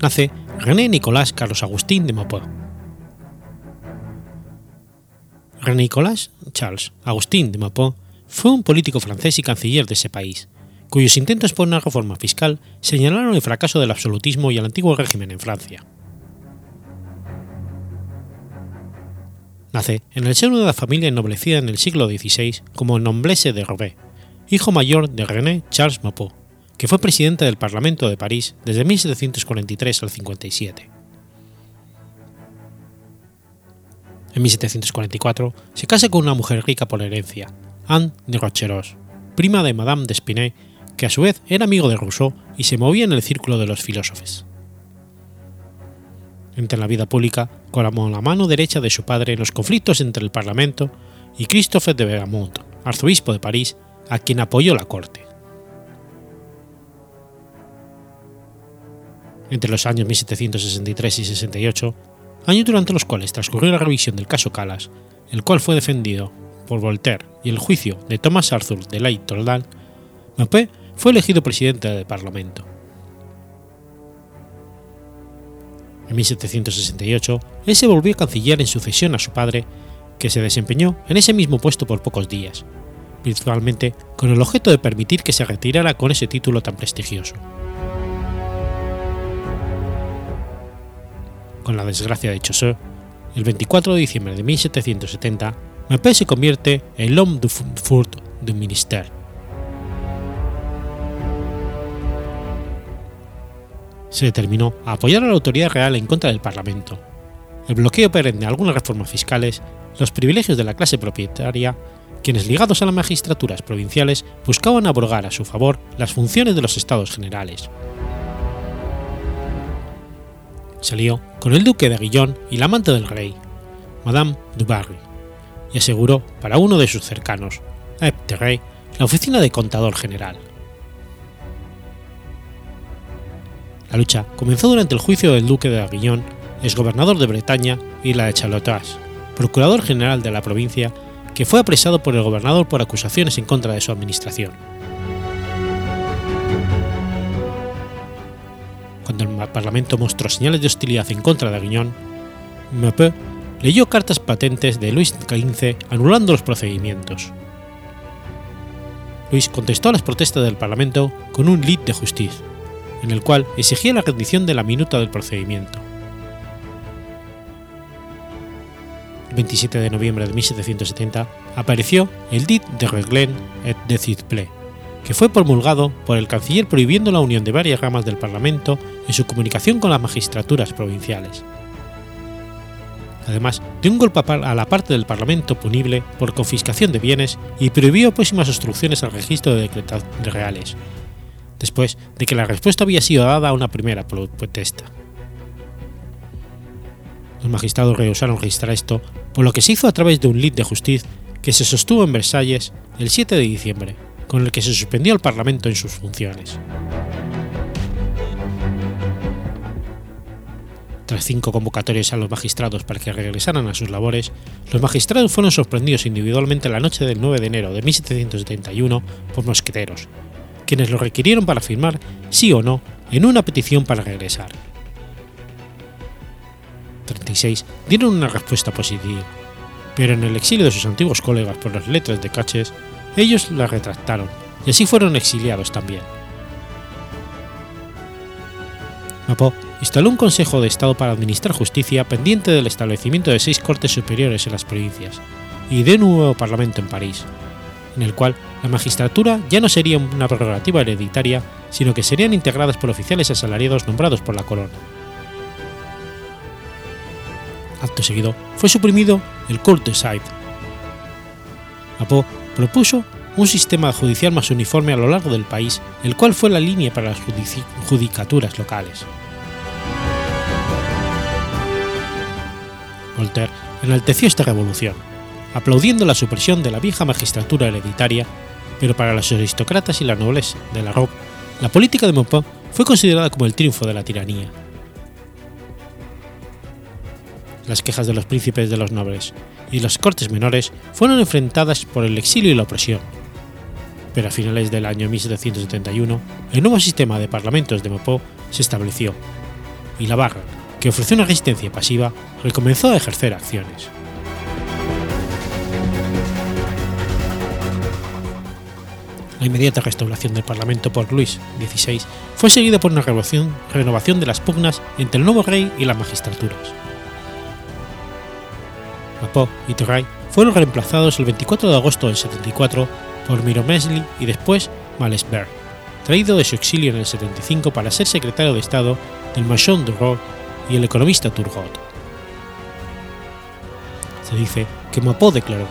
Nace René Nicolás Carlos Agustín de Maupeou. René Nicolás Charles Agustín de Maupeou fue un político francés y canciller de ese país, cuyos intentos por una reforma fiscal señalaron el fracaso del absolutismo y el antiguo régimen en Francia. Nace en el seno de la familia ennoblecida en el siglo XVI como Noblesse de Robert, hijo mayor de René Charles Maupeou, que fue presidente del Parlamento de París desde 1743 al 57. En 1744 se casa con una mujer rica por herencia, Anne de Rocheros, prima de Madame d'Espinay, que a su vez era amigo de Rousseau y se movía en el círculo de los filósofos. Entra en la vida pública como la mano derecha de su padre en los conflictos entre el Parlamento y Christophe de Beaumont, arzobispo de París, a quien apoyó la corte. Entre los años 1763 y 68, años durante los cuales transcurrió la revisión del caso Calas, el cual fue defendido por Voltaire y el juicio de Thomas Arthur de Ley Toldal, fue elegido presidente del Parlamento. En 1768, él se volvió canciller en sucesión a su padre, que se desempeñó en ese mismo puesto por pocos días, principalmente con el objeto de permitir que se retirara con ese título tan prestigioso. Con la desgracia de Chaucer, el 24 de diciembre de 1770, Mapé se convierte en l'homme du fort du ministère. Se determinó a apoyar a la autoridad real en contra del Parlamento, el bloqueo perenne de algunas reformas fiscales, los privilegios de la clase propietaria quienes ligados a las magistraturas provinciales buscaban abrogar a su favor las funciones de los estados generales. Salió con el duque de Aguillón y la amante del rey, Madame du Barry, y aseguró para uno de sus cercanos, Terray, la oficina de contador general. La lucha comenzó durante el juicio del duque de Aguillón, exgobernador de Bretaña, y la de Chalotage, procurador general de la provincia, que fue apresado por el gobernador por acusaciones en contra de su administración. Cuando el Parlamento mostró señales de hostilidad en contra de Aguillón, Mepe leyó cartas patentes de Luis XV anulando los procedimientos. Luis contestó a las protestas del Parlamento con un lit de justicia, en el cual exigía la rendición de la minuta del procedimiento. El 27 de noviembre de 1770 apareció el Dit de Reglen et de Cizple, que fue promulgado por el canciller prohibiendo la unión de varias ramas del Parlamento en su comunicación con las magistraturas provinciales además de un golpe a la parte del Parlamento punible por confiscación de bienes y prohibió próximas obstrucciones al registro de decretos reales, después de que la respuesta había sido dada a una primera protesta. Los magistrados rehusaron registrar esto, por lo que se hizo a través de un lit de justicia que se sostuvo en Versalles el 7 de diciembre, con el que se suspendió al Parlamento en sus funciones. Tras cinco convocatorias a los magistrados para que regresaran a sus labores, los magistrados fueron sorprendidos individualmente la noche del 9 de enero de 1771 por mosqueteros, quienes los requirieron para firmar sí o no en una petición para regresar. 36 dieron una respuesta positiva, pero en el exilio de sus antiguos colegas por las letras de Caches, ellos la retractaron y así fueron exiliados también. Mapó instaló un Consejo de Estado para administrar justicia pendiente del establecimiento de seis cortes superiores en las provincias y de un nuevo Parlamento en París, en el cual la magistratura ya no sería una prerrogativa hereditaria, sino que serían integradas por oficiales asalariados nombrados por la corona. Acto seguido, fue suprimido el Court de Side. Mapó propuso un sistema judicial más uniforme a lo largo del país, el cual fue la línea para las judicaturas locales. Voltaire enalteció esta revolución, aplaudiendo la supresión de la vieja magistratura hereditaria, pero para los aristócratas y la nobleza de la Robe, la política de Maupin fue considerada como el triunfo de la tiranía. Las quejas de los príncipes de los nobles y las cortes menores fueron enfrentadas por el exilio y la opresión, pero a finales del año 1771 el nuevo sistema de parlamentos de Mopó se estableció, y la barra, que ofreció una resistencia pasiva, recomenzó a ejercer acciones. La inmediata restauración del Parlamento por Luis XVI fue seguida por una renovación, renovación de las pugnas entre el nuevo rey y las magistraturas. Mapó y Terray fueron reemplazados el 24 de agosto del 74 por Miromesli y después Malesberg, traído de su exilio en el 75 para ser secretario de Estado del Machon de Roth y el economista Turgot. Se dice que Mapó declaró: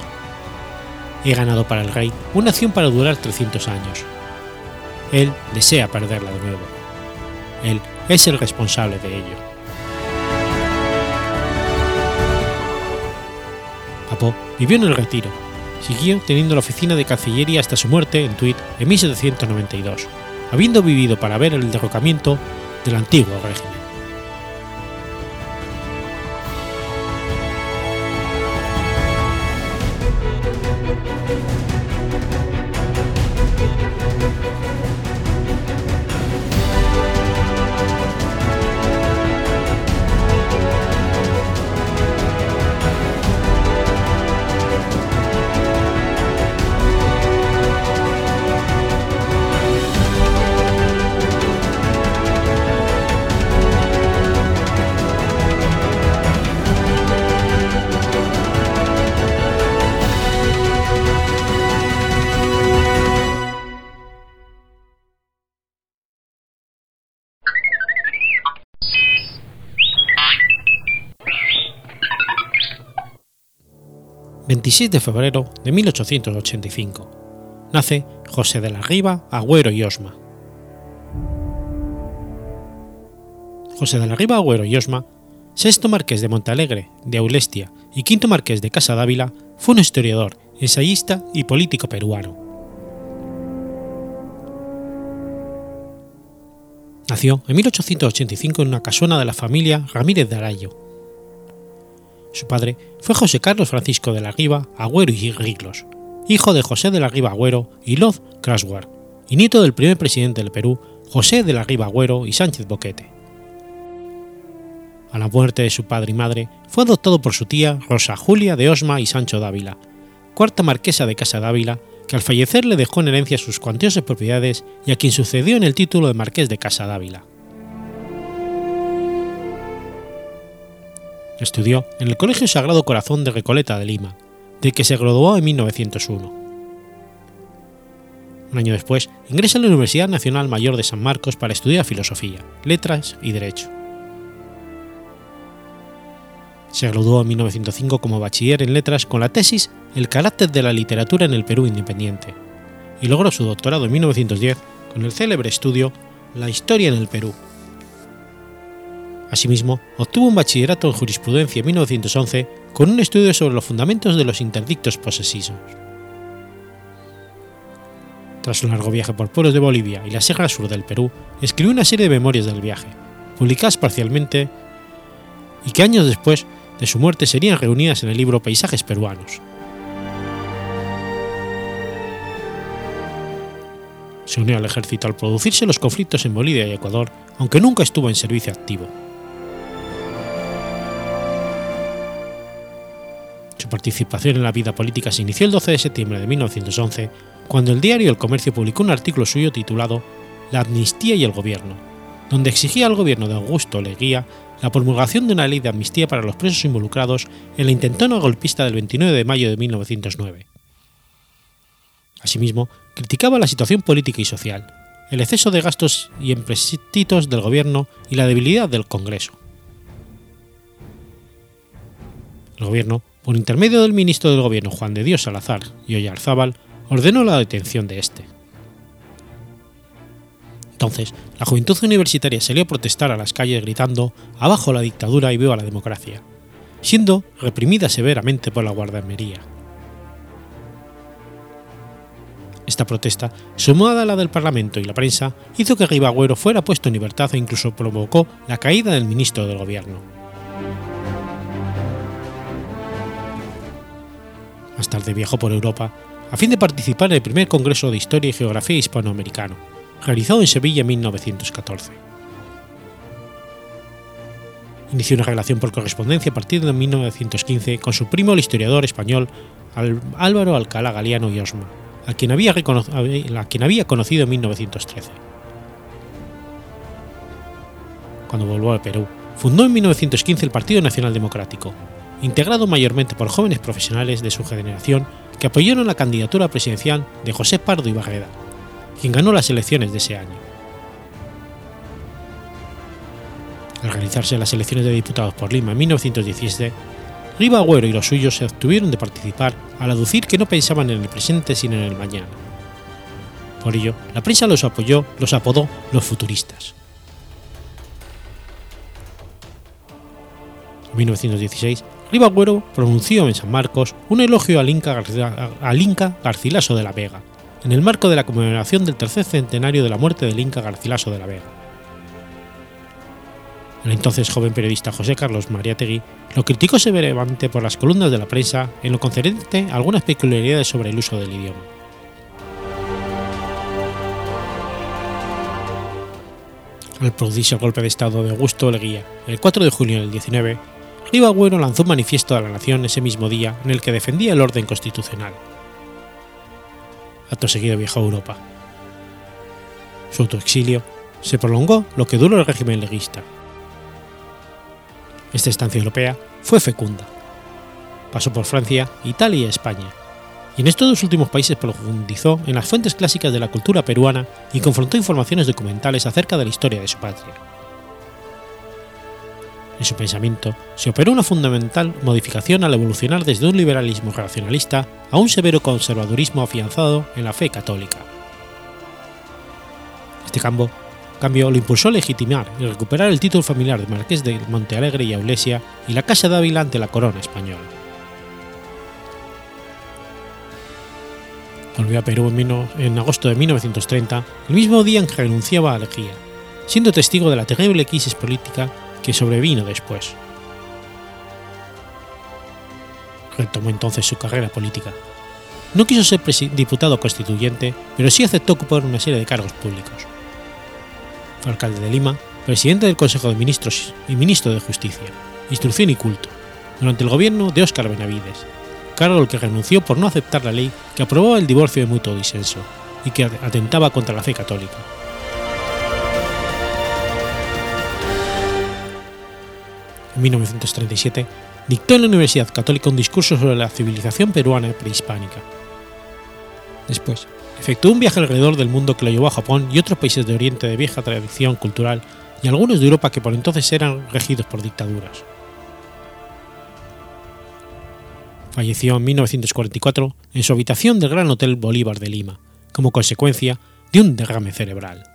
He ganado para el rey una acción para durar 300 años. Él desea perderla de nuevo. Él es el responsable de ello. Mapó vivió en el retiro. Siguió teniendo la oficina de Cancillería hasta su muerte en Tweed en 1792, habiendo vivido para ver el derrocamiento del antiguo régimen. 26 de febrero de 1885. Nace José de la Riva, Agüero y Osma. José de la Riva Agüero y Osma, sexto marqués de Montalegre, de Aulestia y quinto marqués de Casa Dávila, fue un historiador, ensayista y político peruano. Nació en 1885 en una casona de la familia Ramírez de Arayo. Su padre fue José Carlos Francisco de la Riva, Agüero y Riglos, hijo de José de la Riva Agüero y Loz Craswar, y nieto del primer presidente del Perú, José de la Riva Agüero y Sánchez Boquete. A la muerte de su padre y madre, fue adoptado por su tía Rosa Julia de Osma y Sancho Dávila, cuarta marquesa de Casa Dávila, que al fallecer le dejó en herencia sus cuantiosas propiedades y a quien sucedió en el título de marqués de Casa Dávila. Estudió en el Colegio Sagrado Corazón de Recoleta de Lima, del que se graduó en 1901. Un año después, ingresa en la Universidad Nacional Mayor de San Marcos para estudiar filosofía, letras y derecho. Se graduó en 1905 como bachiller en letras con la tesis El carácter de la literatura en el Perú independiente, y logró su doctorado en 1910 con el célebre estudio La historia en el Perú. Asimismo, obtuvo un bachillerato en jurisprudencia en 1911 con un estudio sobre los fundamentos de los interdictos posesivos. Tras un largo viaje por pueblos de Bolivia y la Sierra Sur del Perú, escribió una serie de memorias del viaje, publicadas parcialmente y que años después de su muerte serían reunidas en el libro Paisajes peruanos. Se unió al ejército al producirse los conflictos en Bolivia y Ecuador, aunque nunca estuvo en servicio activo. Participación en la vida política se inició el 12 de septiembre de 1911, cuando el diario El Comercio publicó un artículo suyo titulado La amnistía y el gobierno, donde exigía al gobierno de Augusto Leguía la promulgación de una ley de amnistía para los presos involucrados en la intentona golpista del 29 de mayo de 1909. Asimismo, criticaba la situación política y social, el exceso de gastos y empréstitos del gobierno y la debilidad del Congreso. El gobierno por intermedio del ministro del Gobierno Juan de Dios Salazar y Oyarzábal, ordenó la detención de este. Entonces, la juventud universitaria salió a protestar a las calles gritando Abajo la dictadura y viva la democracia, siendo reprimida severamente por la guardamería. Esta protesta, sumada a la del Parlamento y la prensa, hizo que Ribagüero fuera puesto en libertad e incluso provocó la caída del ministro del Gobierno. Más tarde viajó por Europa a fin de participar en el primer Congreso de Historia y Geografía Hispanoamericano, realizado en Sevilla en 1914. Inició una relación por correspondencia a partir de 1915 con su primo el historiador español Álvaro Alcalá Galiano y Osma, a quien había, a quien había conocido en 1913. Cuando volvió al Perú, fundó en 1915 el Partido Nacional Democrático, integrado mayormente por jóvenes profesionales de su generación que apoyaron la candidatura presidencial de José Pardo y Barreda, quien ganó las elecciones de ese año. Al realizarse las elecciones de diputados por Lima en 1917, Riva Agüero y los suyos se obtuvieron de participar al aducir que no pensaban en el presente sino en el mañana. Por ello, la prensa los apoyó, los apodó los futuristas. En 1916, Ribagüero pronunció en San Marcos un elogio al Inca, Garcilaso de la Vega, en el marco de la conmemoración del tercer centenario de la muerte del Inca Garcilaso de la Vega. El entonces joven periodista José Carlos Mariátegui lo criticó severamente por las columnas de la prensa en lo concerniente a algunas peculiaridades sobre el uso del idioma. Al el golpe de Estado de Augusto Leguía el 4 de junio del 19, Ribagüero lanzó un manifiesto a la nación ese mismo día en el que defendía el orden constitucional. Acto seguido viajó a Europa. Su autoexilio se prolongó lo que duró el régimen leguista. Esta estancia europea fue fecunda. Pasó por Francia, Italia y España, y en estos dos últimos países profundizó en las fuentes clásicas de la cultura peruana y confrontó informaciones documentales acerca de la historia de su patria. En su pensamiento se operó una fundamental modificación al evolucionar desde un liberalismo racionalista a un severo conservadurismo afianzado en la fe católica. Este cambio, cambio lo impulsó a legitimar y recuperar el título familiar de Marqués de Montealegre y Aulesia y la Casa de Ávila ante la corona española. Volvió a Perú en, en agosto de 1930, el mismo día en que renunciaba a Lejía, siendo testigo de la terrible crisis política que sobrevino después. Retomó entonces su carrera política. No quiso ser diputado constituyente, pero sí aceptó ocupar una serie de cargos públicos. Fue alcalde de Lima, presidente del Consejo de Ministros y ministro de Justicia, Instrucción y Culto, durante el gobierno de Óscar Benavides, cargo al que renunció por no aceptar la ley que aprobaba el divorcio de mutuo disenso y que atentaba contra la fe católica. En 1937 dictó en la Universidad Católica un discurso sobre la civilización peruana prehispánica. Después, efectuó un viaje alrededor del mundo que lo llevó a Japón y otros países de Oriente de vieja tradición cultural y algunos de Europa que por entonces eran regidos por dictaduras. Falleció en 1944 en su habitación del Gran Hotel Bolívar de Lima, como consecuencia de un derrame cerebral.